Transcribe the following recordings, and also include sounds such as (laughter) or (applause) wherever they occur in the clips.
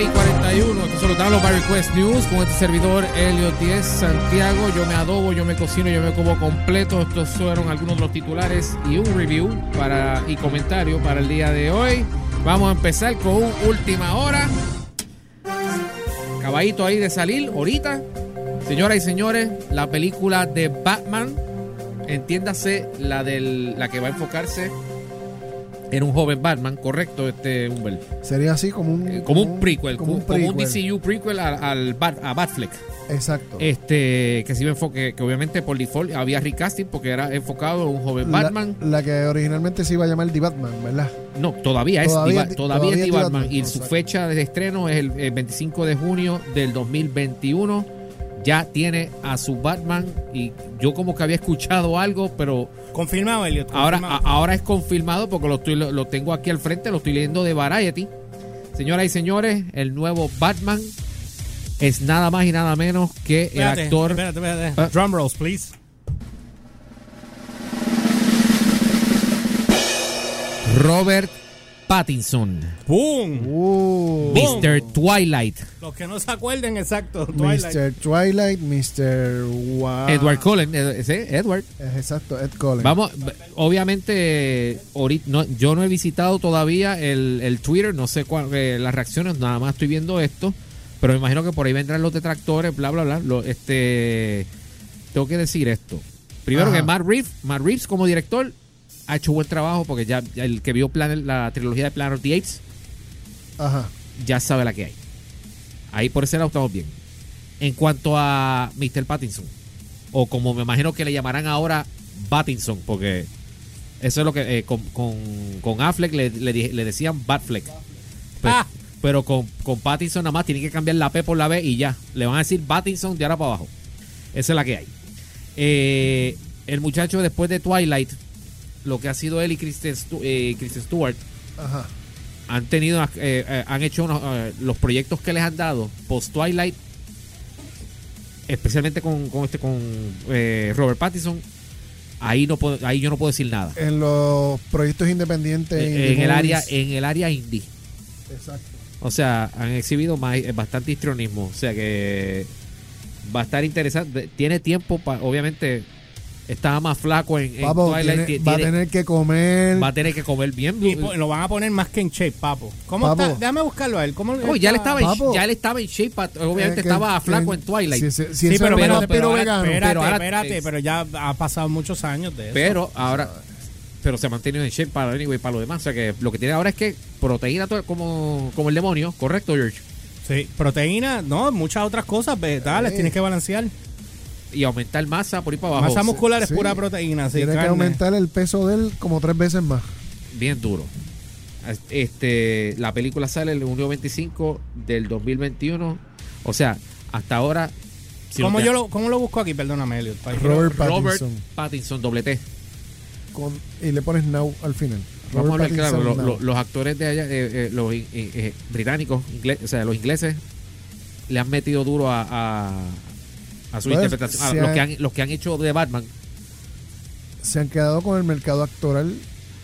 9 y 41. Estos son los Request News con este servidor Helio 10 Santiago. Yo me adobo, yo me cocino, yo me como completo. Estos fueron algunos de los titulares y un review para, y comentario para el día de hoy. Vamos a empezar con un última hora. Caballito ahí de salir ahorita. Señoras y señores, la película de Batman, entiéndase la, del, la que va a enfocarse en un joven Batman, correcto, este Humbert. Sería así como un... Eh, como un prequel, como un, como un prequel. DCU prequel al, al Bat- a Batfleck. Exacto. Este, que sí me enfoque, que obviamente por default había recasting porque era enfocado en un joven Batman. La, que originalmente se iba a llamar The Batman, ¿verdad? No, todavía es Todavía Diva- todavía, todavía es es The Batman. Batman, Y su fecha de estreno es el, el 25 de junio del 2021. Ya tiene a su Batman y yo como que había escuchado algo, pero Confirmado, Elliot. ahora, a- ahora es confirmado porque lo, estoy, lo, lo tengo aquí al frente, lo estoy leyendo de Variety. Señoras y señores, el nuevo Batman es nada más y nada menos que el actor Espérate, espérate. Ah. Drum rolls, please. Robert Pattinson, ¡Boom! Uh, Boom. Mr. Twilight, Los que no se acuerden, exacto. Twilight. Mr. Twilight, Mr. Wa- Edward Cullen, eh, sí, Edward. Es exacto, Ed Cullen. Vamos, obviamente, no, yo no he visitado todavía el, el Twitter, no sé cuál, eh, las reacciones, nada más estoy viendo esto, pero me imagino que por ahí vendrán los detractores, bla, bla, bla. Lo, este, tengo que decir esto. Primero Ajá. que Matt Reeves, Matt Reeves como director ha hecho buen trabajo porque ya, ya el que vio Planet- la trilogía de Planet of the Apes Ajá. ya sabe la que hay. Ahí por ese lado estamos bien. En cuanto a Mr. Pattinson, o como me imagino que le llamarán ahora Pattinson, porque eso es lo que eh, con, con, con Affleck le, le, decían Batfleck. Pero, Ah. pero con, con Pattinson nada más tiene que cambiar la P por la B y ya. Le van a decir Pattinson de ahora para abajo. Esa es la que hay. Eh, el muchacho después de Twilight, lo que ha sido él y Kristen, Stu- eh, Stewart, Ajá. han tenido eh, eh, han hecho unos, los proyectos que les han dado post Twilight especialmente con, con este con Robert Pattinson ahí no puedo, ahí yo no puedo decir nada En los proyectos independientes. En el área en el área indie Exacto. o sea han exhibido más, bastante histrionismo o sea que va a estar interesante tiene tiempo para obviamente estaba más flaco en, en Papo, Twilight tiene- va a tener que comer. va a tener que comer bien Y lo van a poner más que en shape, papo. ¿Cómo Papo. está? Déjame buscarlo a él. ¿Cómo Oh, ya, le estaba en, Papo. ya le estaba en shape, obviamente Eh, que- estaba flaco que- en Twilight. Si, si, si Sí, pero, pero, pero, ahora- vegano. espérate, Pero ahora- espérate, es- pero ya ha pasado muchos años de eso. Pero ahora, pero se ha mantenido en shape para, anyway, para lo demás. O sea que lo que tiene ahora es que proteína como, como el demonio, ¿correcto, George? Sí, proteína, no, muchas otras cosas, vegetales, Sí. tienes que balancear. Y aumentar masa por ahí para abajo. Masa muscular es sí. pura proteína, sí, Tiene que aumentar el peso de él como tres veces más. Bien duro. Este, la película sale el 1 25 del 2021. O sea, hasta ahora. si ¿Cómo, no te- yo lo, ¿Cómo lo busco aquí? Perdóname, Elliot. Robert Robert Pattinson. Pattinson, doble T. Con, y le pones now al final. Vamos a Robert ver, claro, lo- lo- los actores de allá, eh, eh, los eh, eh, británicos, o sea, los ingleses, le han metido duro a, a, a su Pues, interpretación. A se los, que han, los que han hecho de Batman. Se han quedado con el mercado actoral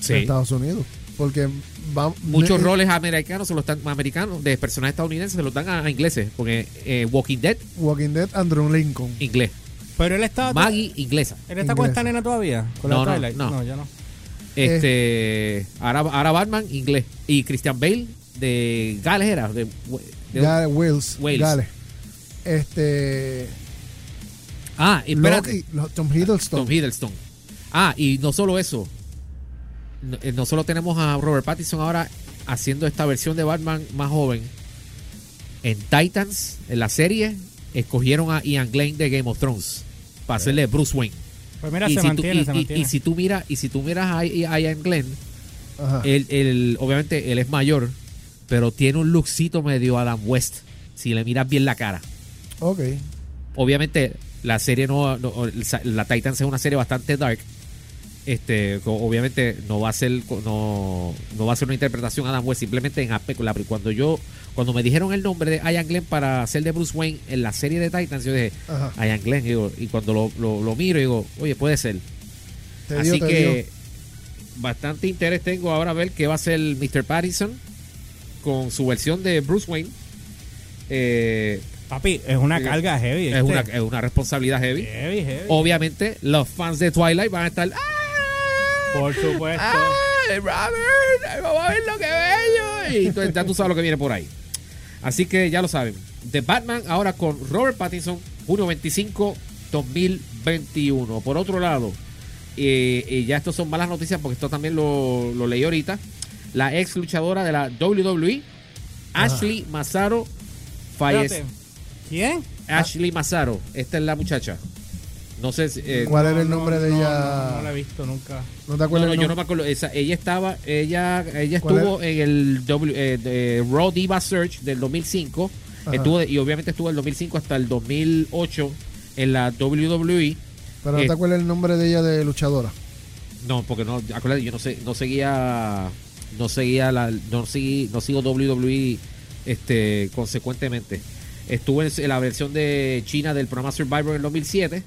Sí. de Estados Unidos. Porque va, Muchos ne- roles americanos se los están, americanos, de personajes estadounidenses, se los dan a, a ingleses. Porque eh, Walking Dead, Walking Dead, Andrew Lincoln. inglés. Pero él está. Maggie, inglesa. ¿Él está con esta nena todavía? ¿Con la No, no, Twilight? no. ya no. Este, ahora, ahora Batman, inglés. Y Christian Bale, de Gales era. De, de- Wales. Wales. Dale. Este. Ah, y espérate. Loki, Tom Hiddleston. Tom Hiddleston. Ah, y no solo eso. No, eh, no solo tenemos a Robert Pattinson ahora haciendo esta versión de Batman más joven. En Titans, en la serie, escogieron a Ian Glenn de Game of Thrones para hacerle Bruce Wayne. Pues mira, y, se si tú, mantiene, y- se y- mantiene. y si tú miras, y si tú miras a, a Ian Glenn, él, él- obviamente él es mayor, pero tiene un lookcito medio Adam West. Si le miras bien la cara. Ok. obviamente la serie no, no- la Titans es una serie bastante dark este obviamente no va a ser no, no va a ser una interpretación Adam West simplemente en aspecto la- cuando yo cuando me dijeron el nombre de Ian Glenn para hacer de Bruce Wayne en la serie de Titans yo dije Ajá. Ian Glenn digo, y cuando lo, lo, lo miro digo oye puede ser Te así que bastante interés tengo ahora a ver qué va a hacer Mr. Pattinson con su versión de Bruce Wayne Eh, Papi, es una Sí. carga heavy. es, una, es una responsabilidad heavy. Heavy, heavy. Obviamente, los fans de Twilight van a estar. ¡Ah! Por supuesto. ¡Ay, Robert! Vamos a ver lo que bello. Y tú- ya tú sabes lo que viene por ahí. Así que ya lo saben. The Batman ahora con Robert Pattinson, junio 25, 2021. Por otro lado, eh, eh, ya estos son malas noticias porque esto también lo, lo leí ahorita. La ex luchadora de la WWE, Ashley Massaro, fallece. ¿Quién? Ashley Massaro, esta es la muchacha. No sé si. eh, ¿Cuál era el no, nombre de ella? No, no la he visto nunca. ¿No te acuerdas? no, yo no me acuerdo. Esa, ella estaba, ella, ella ¿Cuál estuvo en el w, eh, de Raw Diva Search del 2005. Ajá. Estuvo, y obviamente estuvo del 2005 hasta el 2008 en la WWE. Pero no eh, te acuerdas el nombre de ella de luchadora. No, porque no, acuérdate, yo no sé, no seguía, no seguía la, no seguí, no sigo WWE, este, consecuentemente. Estuve en, la versión de China del programa Survivor en el 2007,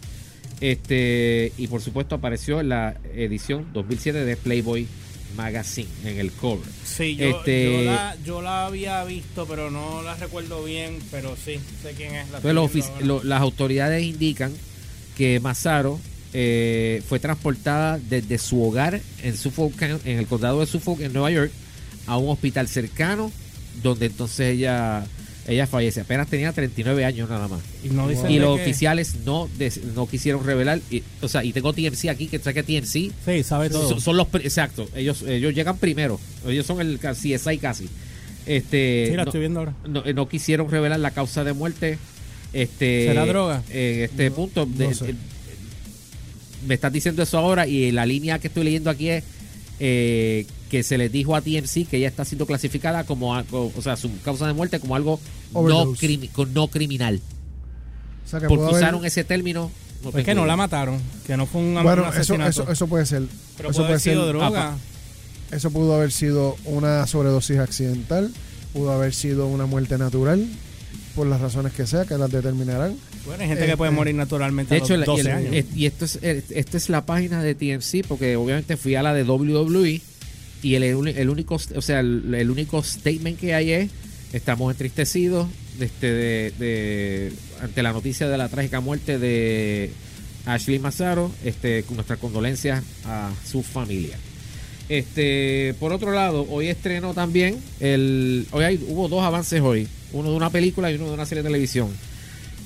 este, y por supuesto apareció en la edición 2007 de Playboy Magazine en el cover. Sí, yo, Este- yo, la, yo la había visto, pero no la recuerdo bien. Pero sí, sé quién es. La ahora. lo- las autoridades indican que Massaro eh, fue transportada desde su hogar en Suffolk, en el condado de Suffolk, en Nueva York, a un hospital cercano, donde entonces ella ella fallece. Apenas tenía 39 años nada más. Y no dicen Y de los oficiales no des- no quisieron revelar. y- o sea, y tengo TMC aquí, que saque TMC. Sí, sabe todo. Son, son los exacto, ellos ellos llegan primero. Ellos son el CSI casi. Este sí, la no- estoy viendo ahora. no, eh, no quisieron revelar la causa de muerte. Este, ¿Será droga? En este punto. de- no sé. me estás diciendo eso ahora y la línea que estoy leyendo aquí es eh, que se les dijo a TMC que ella está siendo clasificada como, algo- o sea, su causa de muerte como algo no, crimi- con- no criminal. O sea, que Porque pudo haber- usaron ese término. no Es que no la mataron. Que no fue un, Bueno, un eso, asesinato. eso, eso puede ser. pero eso puede haber ser- sido droga. Eso pudo haber sido una sobredosis accidental, pudo haber sido una muerte natural, por las razones que sea, que las determinarán. Bueno, hay gente Este- que puede morir naturalmente De a hecho, los la- y, 12 el- años. y esto es, esta es la página de TMC, porque obviamente fui a la de WWE y el, el, único, o sea, el, único statement que hay es estamos entristecidos este, de, ante la noticia de la trágica muerte de Ashley Massaro, este, con nuestras condolencias a su familia. Este, por otro lado, hoy estrenó también el, hoy hay, hubo dos avances hoy, uno de una película y uno de una serie de televisión.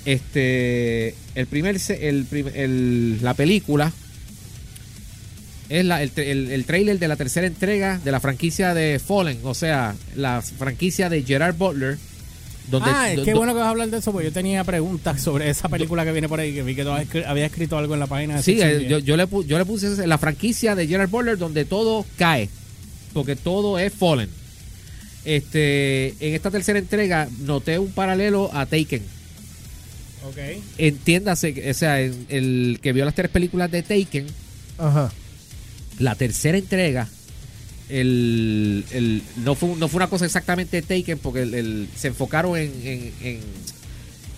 Este, el primer, el, el- la película es la, el, el, el trailer de la tercera entrega de la franquicia de Fallen, o sea, la franquicia de Gerard Butler. Donde, ah, do- qué bueno que vas a hablar de eso, porque yo tenía preguntas sobre esa película que viene por ahí, que vi que había escrito algo en la página. de Sí, Six eh, yo, yo le, yo le puse la franquicia de Gerard Butler donde todo cae, porque todo es Fallen. Este, en esta tercera entrega noté un paralelo a Taken. Ok. Entiéndase, que- o sea, el, el que vio las tres películas de Taken, Ajá. La tercera entrega, el, el- no, fue, no fue una cosa exactamente Taken, porque el- el- se enfocaron en, en, en-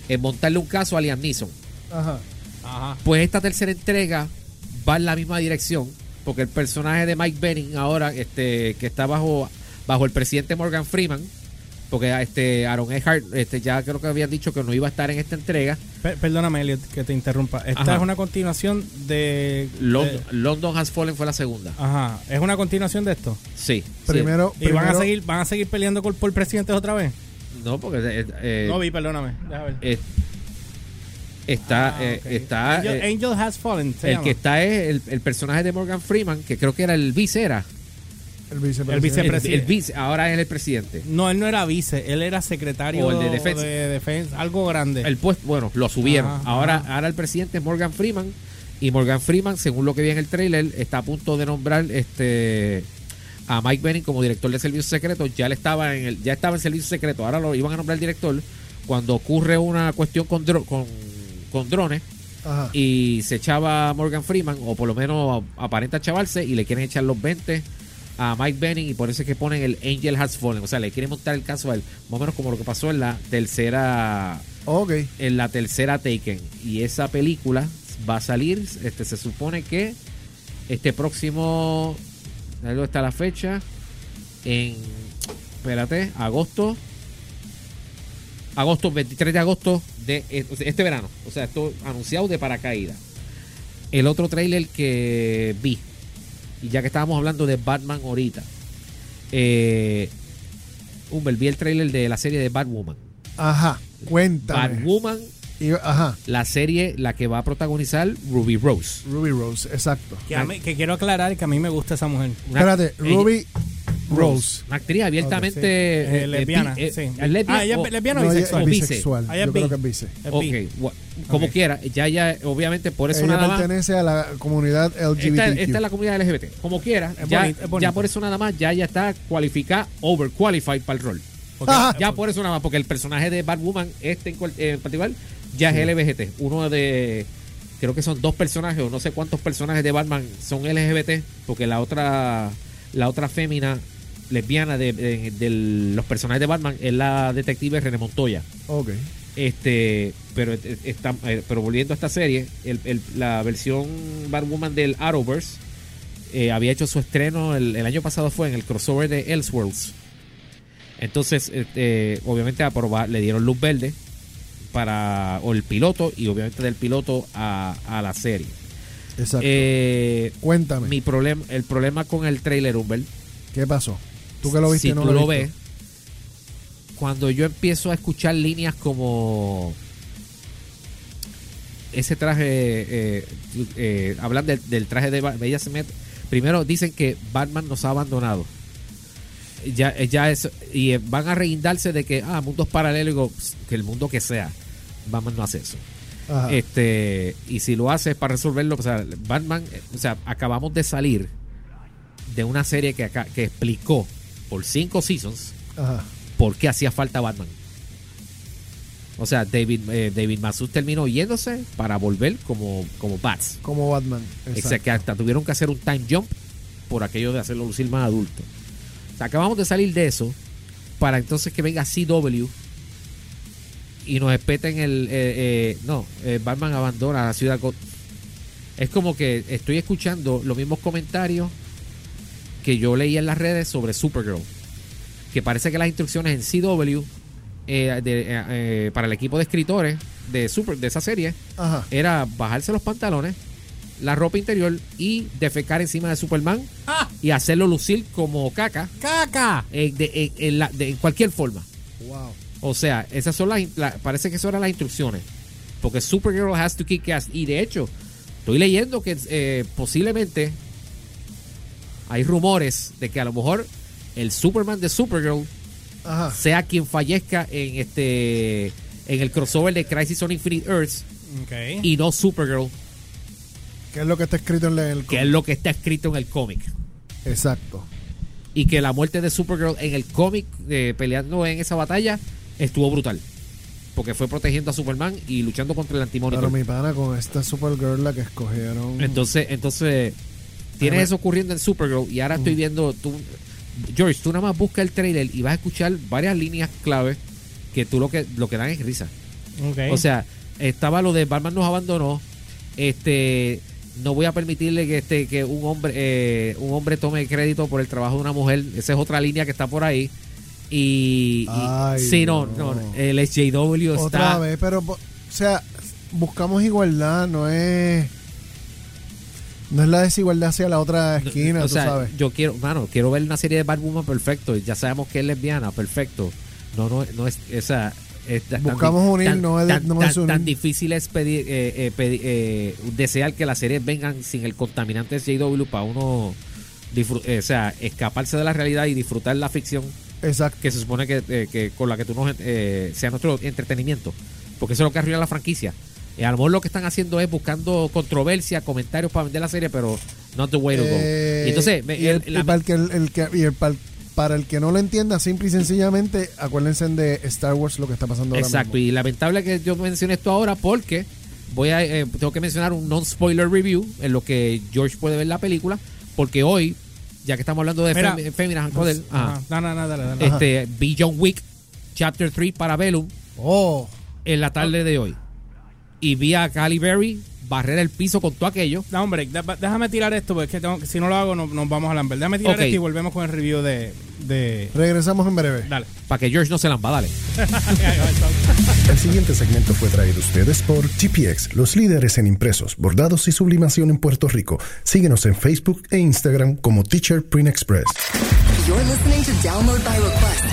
en montarle un caso a Liam Neeson. Ajá. Ajá. Pues esta tercera entrega va en la misma dirección, porque el personaje de Mike Benning ahora, este, que está bajo, bajo el presidente Morgan Freeman, porque este Aaron Eckhart, este, ya creo que habían dicho que no iba a estar en esta entrega. Per- perdóname, Elliot, que te interrumpa. Esta Ajá. es una continuación de, London, de- London Has Fallen fue la segunda. Ajá. ¿Es una continuación de esto? Sí. Primero, ¿Y van a seguir van a seguir peleando por, por presidentes otra vez? No, porque eh, eh, no vi, perdóname. Déjame ver. eh, está, Ah, eh, está Angel, eh, Angel Has Fallen. el llama. que está es el, el personaje de Morgan Freeman, que creo que era el vice era. El vicepresidente. El vice- El, Presidente. el vice, ahora es el presidente. No, él no era vice, él era secretario O el de defensa. defensa, algo grande. El puesto, bueno, lo subieron. Ajá, ahora, ajá. ahora el presidente es Morgan Freeman. Y Morgan Freeman, según lo que vi en el trailer, está a punto de nombrar este a Mike Benning como director de servicios secretos. Ya él estaba en el, ya estaba en servicios secretos. Ahora lo iban a nombrar director cuando ocurre una cuestión con, dro- con, con drones Ajá. y se echaba Morgan Freeman, o por lo menos aparenta chavarse, y le quieren echar los 20 a Mike Benning, y por eso es que ponen el Angel Has Fallen. O sea, le quieren montar el caso a él, más o menos como lo que pasó en la tercera Ok. en la tercera Taken. Y esa película va a salir, este se supone que este próximo, ¿dónde está la fecha? En, espérate, agosto. agosto, 23 de agosto de eh, este verano. O sea, esto anunciado de paracaídas. El otro trailer que vi, y ya que estábamos hablando de Batman ahorita, eh, Humber, vi el trailer de la serie de Batwoman. Ajá, cuéntame. Batwoman, Y- ajá, la serie, la que va a protagonizar Ruby Rose. Ruby Rose, exacto. Que, a mí- que quiero aclarar que a mí me gusta esa mujer. Una- Espérate, ella- Ruby Rose. Una actriz abiertamente Sí. eh, Eh, lesbiana, bi- eh, sí. es lesbiana Ah, ella o- es lesbiana o No, ella bisexual. es. Ah, ella es Yo creo que es bise. Es Ok, bi. gua- como quiera, ya ya obviamente por eso Ella nada más pertenece a la comunidad LGBT. esta, esta es la comunidad LGBT. Como quiera, Es ya, bonito, es bonito. ya por eso nada más ya ya está cualificada overqualified para el rol. Ya por eso nada más porque el personaje de Batwoman este en, cual- en particular ya es LGBT. Uno de creo que son dos personajes o no sé cuántos personajes de Batman son LGBT porque la otra la otra fémina lesbiana de, de- de los personajes de Batman es la detective René Montoya. Ok. Este, pero eh, está, eh, pero volviendo a esta serie, el- el- la versión Batwoman del Arrowverse eh, había hecho su estreno el, el año pasado fue en el crossover de Elseworlds. Entonces, este, obviamente aprobar, le dieron luz verde para o el piloto y obviamente del piloto a, a la serie. Exacto. Eh, Cuéntame, mi problema, el problema con el trailer, Humbert, ¿qué pasó? Tú que lo viste si no tú lo, ves, cuando yo empiezo a escuchar líneas como ese traje, eh, eh, hablan del, del traje de Batman, ella se mete, primero dicen que Batman nos ha abandonado. Ya, eh, ya es, y van a reguindarse de que, ah, mundos paralelos, digo, "Pss, que el mundo que sea, Batman no hace eso. Ajá. Este, y si lo hace es para resolverlo, o sea, Batman, o sea, acabamos de salir de una serie que, acá, que explicó por cinco seasons Ajá. por qué hacía falta Batman. O sea, David, eh, David Masus terminó yéndose para volver como, como Bats. Como Batman. Exacto. que hasta tuvieron que hacer un time jump por aquello de hacerlo lucir más adulto. O sea, acabamos de salir de eso para entonces que venga CW y nos espeten el... eh, eh, no, eh, Batman abandona la ciudad. Es como que estoy escuchando los mismos comentarios que yo leí en las redes sobre Supergirl. Que parece que las instrucciones en CW eh, de- eh, eh, para el equipo de escritores de, super, de esa serie Ajá. era bajarse los pantalones, la ropa interior y defecar encima de Superman ¡Ah! y hacerlo lucir como caca ¡Caca! eh, de- en- en la- de- en cualquier forma. Wow. O sea, esas son las, la- parece que esas eran las instrucciones. Porque Supergirl has to kick ass. Y de hecho, estoy leyendo que eh, posiblemente hay rumores de que a lo mejor el Superman de Supergirl Ajá. sea quien fallezca en este en el crossover de Crisis on Infinite Earths y no Supergirl, ¿Qué es lo que está escrito en el que es lo que está escrito en el cómic. Exacto. Y que la muerte de Supergirl en el cómic, eh, peleando en esa batalla, estuvo brutal. Porque fue protegiendo a Superman y luchando contra el antimonio. Pero mi pana con esta Supergirl la que escogieron. Entonces, entonces tienes eso ocurriendo en Supergirl y ahora estoy viendo tú George, tú nada más busca el trailer y vas a escuchar varias líneas clave que tú lo que lo que dan es risa. Ok. O sea, estaba lo de Batman nos abandonó. Este no voy a permitirle que este que un hombre eh, un hombre tome crédito por el trabajo de una mujer. Esa es otra línea que está por ahí. Y, y- Ay, sí, no, no. no, el SJW Otra está vez, pero, o sea, buscamos igualdad, no es. No es la desigualdad hacia la otra esquina, o tú sea, sabes. yo quiero, mano, quiero ver una serie de Batwoman perfecto. Ya sabemos que es lesbiana, perfecto. No, no, no es esa. es Buscamos unir, tan, no es de- tan- no tan- desunir. tan difícil es pedir, eh, eh, pedir, eh, desear que las series vengan sin el contaminante JW para uno, eh, o sea, escaparse de la realidad y disfrutar la ficción Exacto. que se supone que, eh, que con la que tú nos eh, sea nuestro entretenimiento. Porque eso es lo que arruina la franquicia. Eh, a lo mejor lo que están haciendo es buscando controversia, comentarios para vender la serie, pero not the way to go. Eh, Y entonces, me- y el- el- la- y para el que, el que- y el- para, el, para el que no lo entienda, simple y sencillamente, acuérdense de Star Wars lo que está pasando ahora exacto. mismo. Y lamentable que yo mencione esto ahora porque voy a eh, tengo que mencionar un non-spoiler review en lo que George puede ver la película. Porque hoy, ya que estamos hablando de Mira, féminas, Ajá. No, no, no, dale, dale. Ajá. este, vi John Wick, Chapter 3 para Bellum Oh, en la tarde de hoy. Y vi a Cali Berry barrer el piso con todo aquello. Break. Da- déjame tirar esto, porque es que tengo- si no lo hago no- nos vamos a lamber. Déjame tirar esto y volvemos con el review de, de... Regresamos en breve. Dale. Para que George no se lamba, dale. (laughs) El siguiente segmento fue traído a ustedes por GPX, los líderes en impresos, bordados y sublimación en Puerto Rico. Síguenos en Facebook e Instagram como Teacher Print Express. You're listening to Download by Request